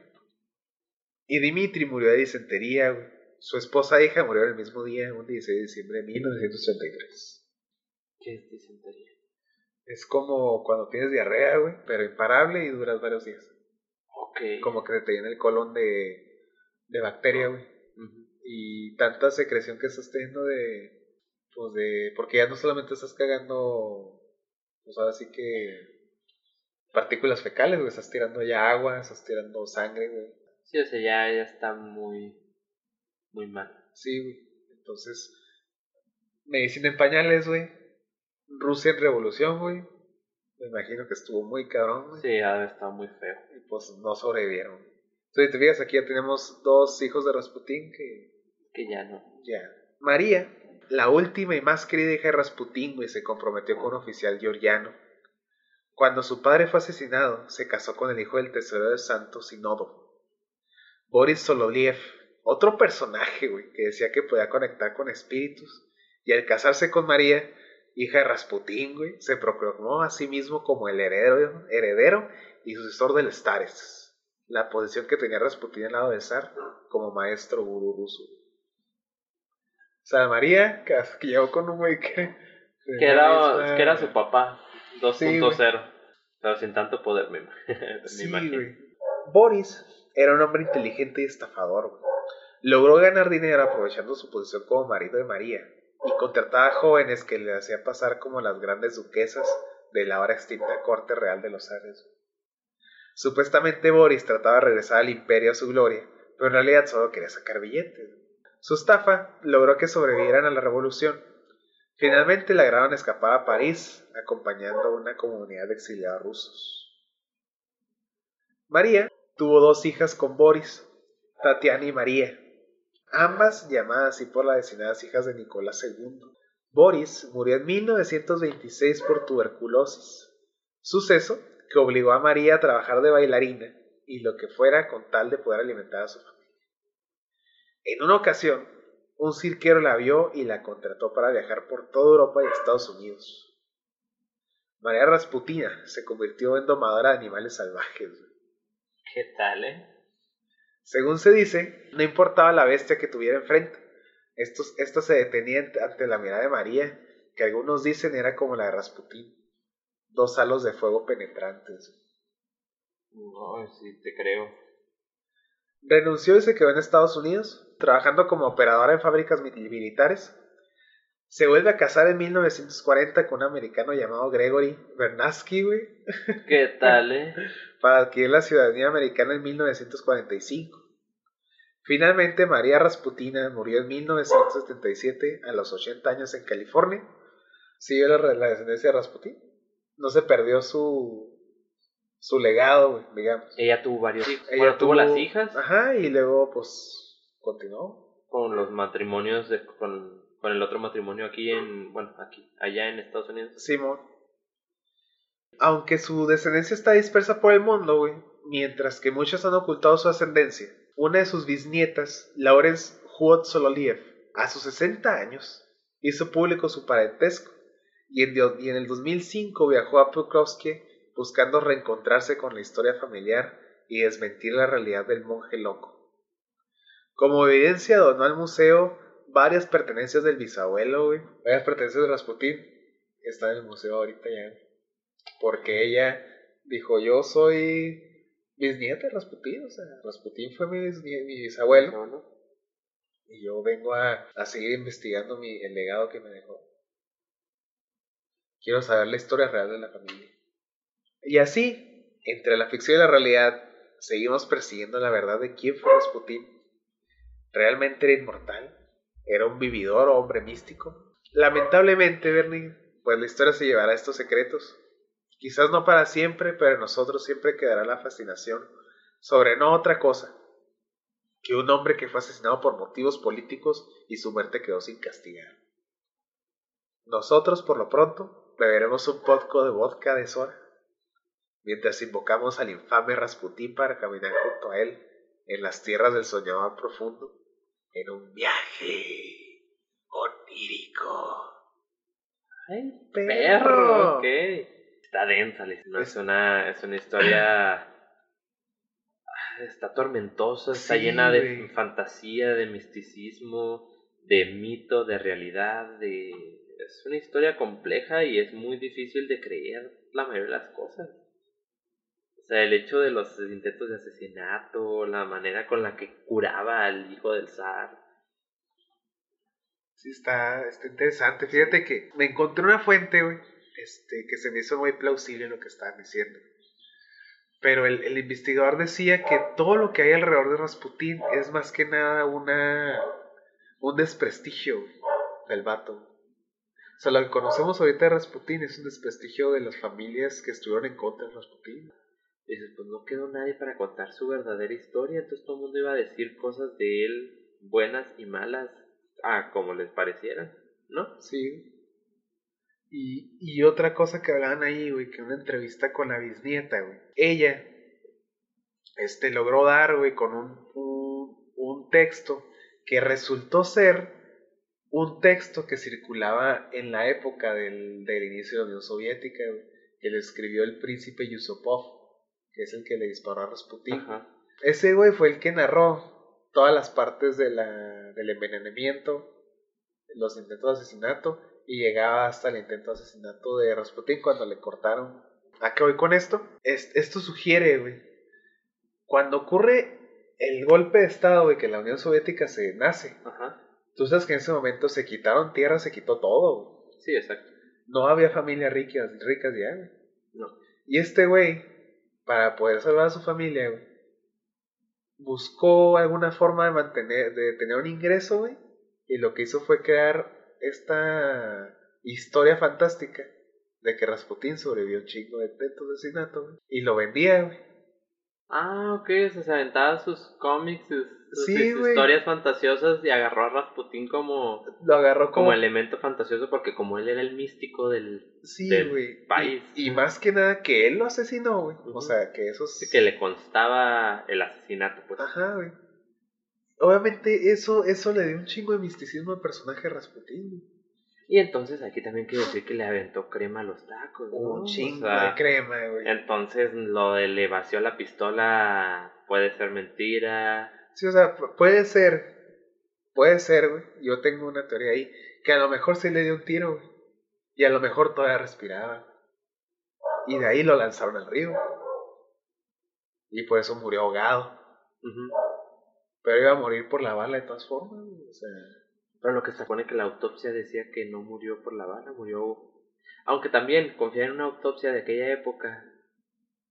y Dimitri murió de disentería. Su esposa e hija murió el mismo día, un 16 de diciembre de 1933. ¿Qué es disentería? Es como cuando tienes diarrea, güey, pero imparable y duras varios días. Ok. Como que te llena el colon de, de bacteria, güey. Y tanta secreción que estás teniendo de. Pues de. Porque ya no solamente estás cagando. Pues ahora sí que. Partículas fecales, güey. Estás tirando ya agua, estás tirando sangre, güey. Sí, o sea, ya, ya está muy, muy mal. Sí, güey. Entonces. Medicina en pañales, güey. Rusia en revolución, güey. Me imagino que estuvo muy cabrón, güey. Sí, ha estado muy feo. Y pues no sobrevivieron. Entonces, te fijas, aquí ya tenemos dos hijos de Rasputín que Que ya no. Ya. María, la última y más querida hija de Rasputín, güey, se comprometió con un oficial georgiano. Cuando su padre fue asesinado, se casó con el hijo del tesorero del Santo Sinodo, Boris Soloviev, otro personaje, güey, que decía que podía conectar con espíritus. Y al casarse con María, hija de Rasputín, güey, se proclamó a sí mismo como el heredero, heredero y sucesor del Stares, la posición que tenía Rasputín al lado del zar como maestro gurú ruso. O sea, María, que, llegó con un güey que... Que era, que era su papá, 2.0. pero sin tanto poder, me, *laughs* me Sí, imagino. Boris era un hombre inteligente y estafador. güey. Logró ganar dinero aprovechando su posición como marido de María y contrataba jóvenes que le hacían pasar como las grandes duquesas de la ahora extinta corte real de los Ares. Supuestamente Boris trataba de regresar al imperio a su gloria, pero en realidad solo quería sacar billetes. Su estafa logró que sobrevivieran a la revolución. Finalmente lograron escapar a París, acompañando a una comunidad de exiliados rusos. María tuvo dos hijas con Boris, Tatiana y María, ambas llamadas así por las designadas hijas de Nicolás II. Boris murió en 1926 por tuberculosis, suceso que obligó a María a trabajar de bailarina y lo que fuera con tal de poder alimentar a su familia. En una ocasión, un cirquero la vio y la contrató para viajar por toda Europa y Estados Unidos. María Rasputina se convirtió en domadora de animales salvajes. ¿Qué tal, eh? Según se dice, no importaba la bestia que tuviera enfrente. Estos, esto se detenía ante la mirada de María, que algunos dicen era como la de Rasputín. Dos halos de fuego penetrantes. No, sí, te creo. Renunció y se quedó en Estados Unidos, trabajando como operadora en fábricas militares. Se vuelve a casar en 1940 con un americano llamado Gregory Bernatsky, güey. ¿Qué tal, eh? *laughs* Para adquirir la ciudadanía americana en 1945. Finalmente, María Rasputina murió en 1977 a los 80 años en California. ¿Siguió la, la descendencia de Rasputin? No se perdió su, su legado, digamos. Ella tuvo varios hijos. Ella tuvo, las hijas. Ajá, y luego, pues, continuó. Con los matrimonios, de, con, con el otro matrimonio aquí en, bueno, aquí, allá en Estados Unidos. Simón. Aunque su descendencia está dispersa por el mundo, güey, mientras que muchos han ocultado su ascendencia. Una de sus bisnietas, Lawrence Huot Sololiev, a sus 60 años, hizo público su parentesco y en, y en el 2005 viajó a Pokrovsky buscando reencontrarse con la historia familiar y desmentir la realidad del monje loco. Como evidencia donó al museo varias pertenencias del bisabuelo, varias pertenencias de Rasputín, están en el museo ahorita ya, porque ella dijo, yo soy bisnieta de Rasputín, o sea, Rasputín fue mi, bisabuelo, y yo vengo a, seguir investigando mi, el legado que me dejó. Quiero saber la historia real de la familia. Y así, entre la ficción y la realidad, seguimos persiguiendo la verdad de quién fue Rasputín. ¿Realmente era inmortal? ¿Era un vividor o hombre místico? Lamentablemente, Bernie, pues la historia se llevará estos secretos. Quizás no para siempre, pero en nosotros siempre quedará la fascinación sobre no otra cosa que un hombre que fue asesinado por motivos políticos y su muerte quedó sin castigar. Nosotros, por lo pronto, beberemos un poco de vodka de Sora mientras invocamos al infame Rasputín para caminar junto a él en las tierras del soñador profundo, en un viaje onírico. ¡Ay, perro! Está densa, es una, es una historia... Está tormentosa, está llena de fantasía, de misticismo, de mito, de realidad, de... Es una historia compleja y es muy difícil de creer la mayoría de las cosas. O sea, el hecho de los intentos de asesinato, la manera con la que curaba al hijo del zar. Sí, está, está interesante. Fíjate que me encontré una fuente, güey, este, que se me hizo muy plausible lo que estaban diciendo. Pero el, el investigador decía que todo lo que hay alrededor de Rasputín es más que nada una un desprestigio del vato. O sea, lo que conocemos ahorita de Rasputín es un desprestigio de las familias que estuvieron en contra de Rasputín dices, pues no quedó nadie para contar su verdadera historia, entonces todo el mundo iba a decir cosas de él buenas y malas, ah, como les parecieran, ¿no? Sí. Y, y otra cosa que hablaban ahí, güey, que una entrevista con la bisnieta, güey. Ella, este, logró dar, güey, con un, un, un texto que resultó ser un texto que circulaba en la época del, del inicio de la Unión Soviética, que le escribió el príncipe Yusupov que es el que le disparó a Rasputin. Ese güey fue el que narró todas las partes de la, del envenenamiento, los intentos de asesinato y llegaba hasta el intento de asesinato de Rasputin cuando le cortaron. ¿A qué voy con esto? esto sugiere, güey, cuando ocurre el golpe de Estado, güey, que la Unión Soviética se nace. Ajá. Tú sabes que en ese momento se quitaron tierras, se quitó todo. Sí, exacto. No había familias ricas, ricas ya, güey. No. Y este güey para poder salvar a su familia, buscó alguna forma de mantener, de tener un ingreso, y lo que hizo fue crear esta historia fantástica de que Rasputín sobrevivió un chingo de de asesinato, y lo vendía, güey. Ah, ok, se aventaba sus cómics, sus, sus- Sí, sus güey. historias fantasiosas y agarró a Rasputín como, Lo agarró como como... elemento fantasioso porque como él era el místico del... Sí, país. Y, y más que nada que él lo asesinó, güey. O sea, que eso es... que le constaba el asesinato, pues. Ajá, güey. Obviamente eso, eso le dio un chingo de misticismo al personaje de Rasputín. güey. Y entonces aquí también quiero decir que le aventó crema a los tacos. ¿no? Un O chingo sea, de crema, güey. Entonces lo de le vació la pistola puede ser mentira. Sí, o sea, pu- puede ser, puede ser, güey. Yo tengo una teoría ahí, que a lo mejor se le dio un tiro, güey. Y a lo mejor todavía respiraba. Y de ahí lo lanzaron al río. Y por eso murió ahogado. Pero iba a morir por la bala de todas formas, güey. O sea, Pero lo que se supone que la autopsia decía que no murió por la bala, murió... Aunque también confiar en una autopsia de aquella época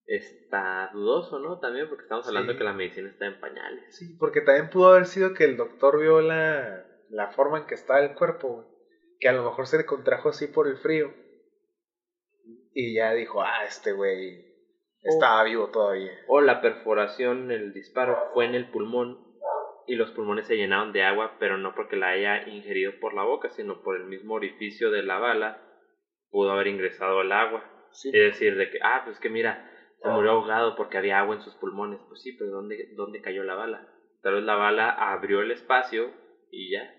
está dudoso, ¿no? También porque estamos hablando Sí. de que la medicina está en pañales. sí, porque también pudo haber sido que el doctor vio la, la forma en que estaba el cuerpo. Que a lo mejor se le contrajo así por el frío. Y ya dijo, ah, este güey estaba vivo todavía. O la perforación, el disparo fue en el pulmón y los pulmones se llenaron de agua, pero no porque la haya ingerido por la boca, sino por el mismo orificio de la bala pudo haber ingresado el agua. Sí. Es decir, de que, ah, pues que mira, se murió ahogado porque había agua en sus pulmones. Pues sí, pero ¿dónde, dónde cayó la bala? Tal vez la bala abrió el espacio y ya.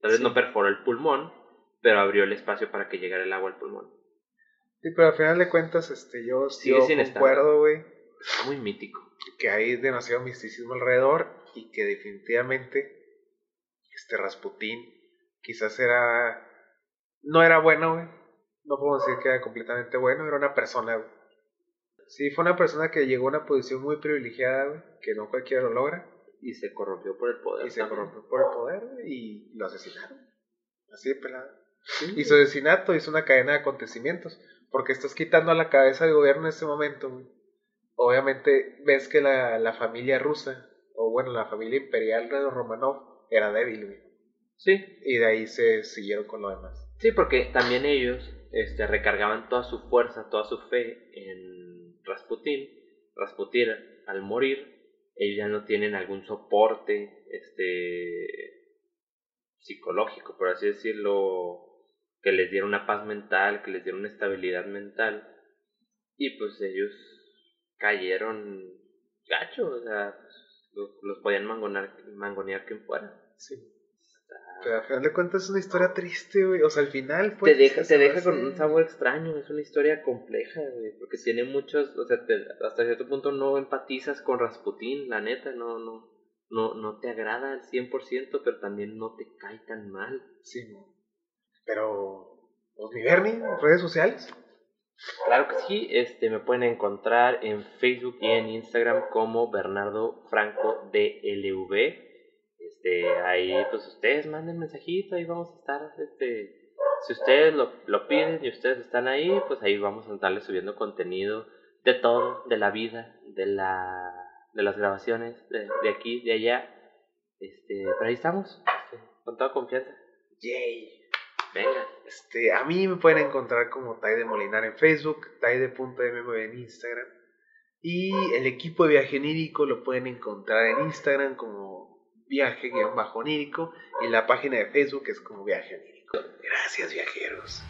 Tal vez Sí. no perforó el pulmón, pero abrió el espacio para que llegara el agua al pulmón. Sí, pero al final de cuentas, este, yo, Sigue yo concuerdo, güey, Está muy mítico. que hay demasiado misticismo alrededor y que definitivamente este Rasputín quizás era... No era bueno, güey. No podemos decir que era completamente bueno, era una persona, güey. Sí, fue una persona que llegó a una posición muy privilegiada, güey, que no cualquiera lo logra, Y se corrompió por el poder. y se corrompió por el poder, güey, y lo asesinaron. Así de pelado. Sí. Y su asesinato hizo una cadena de acontecimientos, porque estás quitando a la cabeza del gobierno en este momento, güey. Obviamente ves que la, la familia rusa, o bueno, la familia imperial de Romanov, era débil, güey. Sí, Y de ahí se siguieron con lo demás. Sí, porque también ellos este, recargaban toda su fuerza, toda su fe en Rasputín. Rasputín, al morir, ellos ya no tienen algún soporte este, psicológico, por así decirlo, que les diera una paz mental, que les diera una estabilidad mental. Y pues ellos cayeron gacho, o sea, los, los podían mangonar, mangonear quien fuera. Sí. Pero al final de cuentas es una historia triste, güey. O sea, al final, te pues. deja, se te deja con un sabor extraño, es una historia compleja, güey, porque tiene muchos, o sea, te- hasta cierto punto no empatizas con Rasputín, la neta, no, no, no, no te agrada al 100%, pero también no te cae tan mal. Sí. Pero. Pues mi Bernie, redes sociales. Claro que sí, este, me pueden encontrar en Facebook y en Instagram como Bernardo Franco DLV. Este, ahí pues ustedes manden mensajito, ahí vamos a estar, este, si ustedes lo, lo piden y ustedes están ahí, pues ahí vamos a estarles subiendo contenido de todo, de la vida, de la, de las grabaciones, de, de aquí, de allá. Este, pero ahí estamos, este, con toda confianza. Yay. Venga. Este, a mí me pueden encontrar como Taide Molinar en Facebook, taide.mm en Instagram. Y el equipo de viaje onírico lo pueden encontrar en Instagram como viaje-onírico y la página de Facebook es como viaje onírico. Gracias viajeros.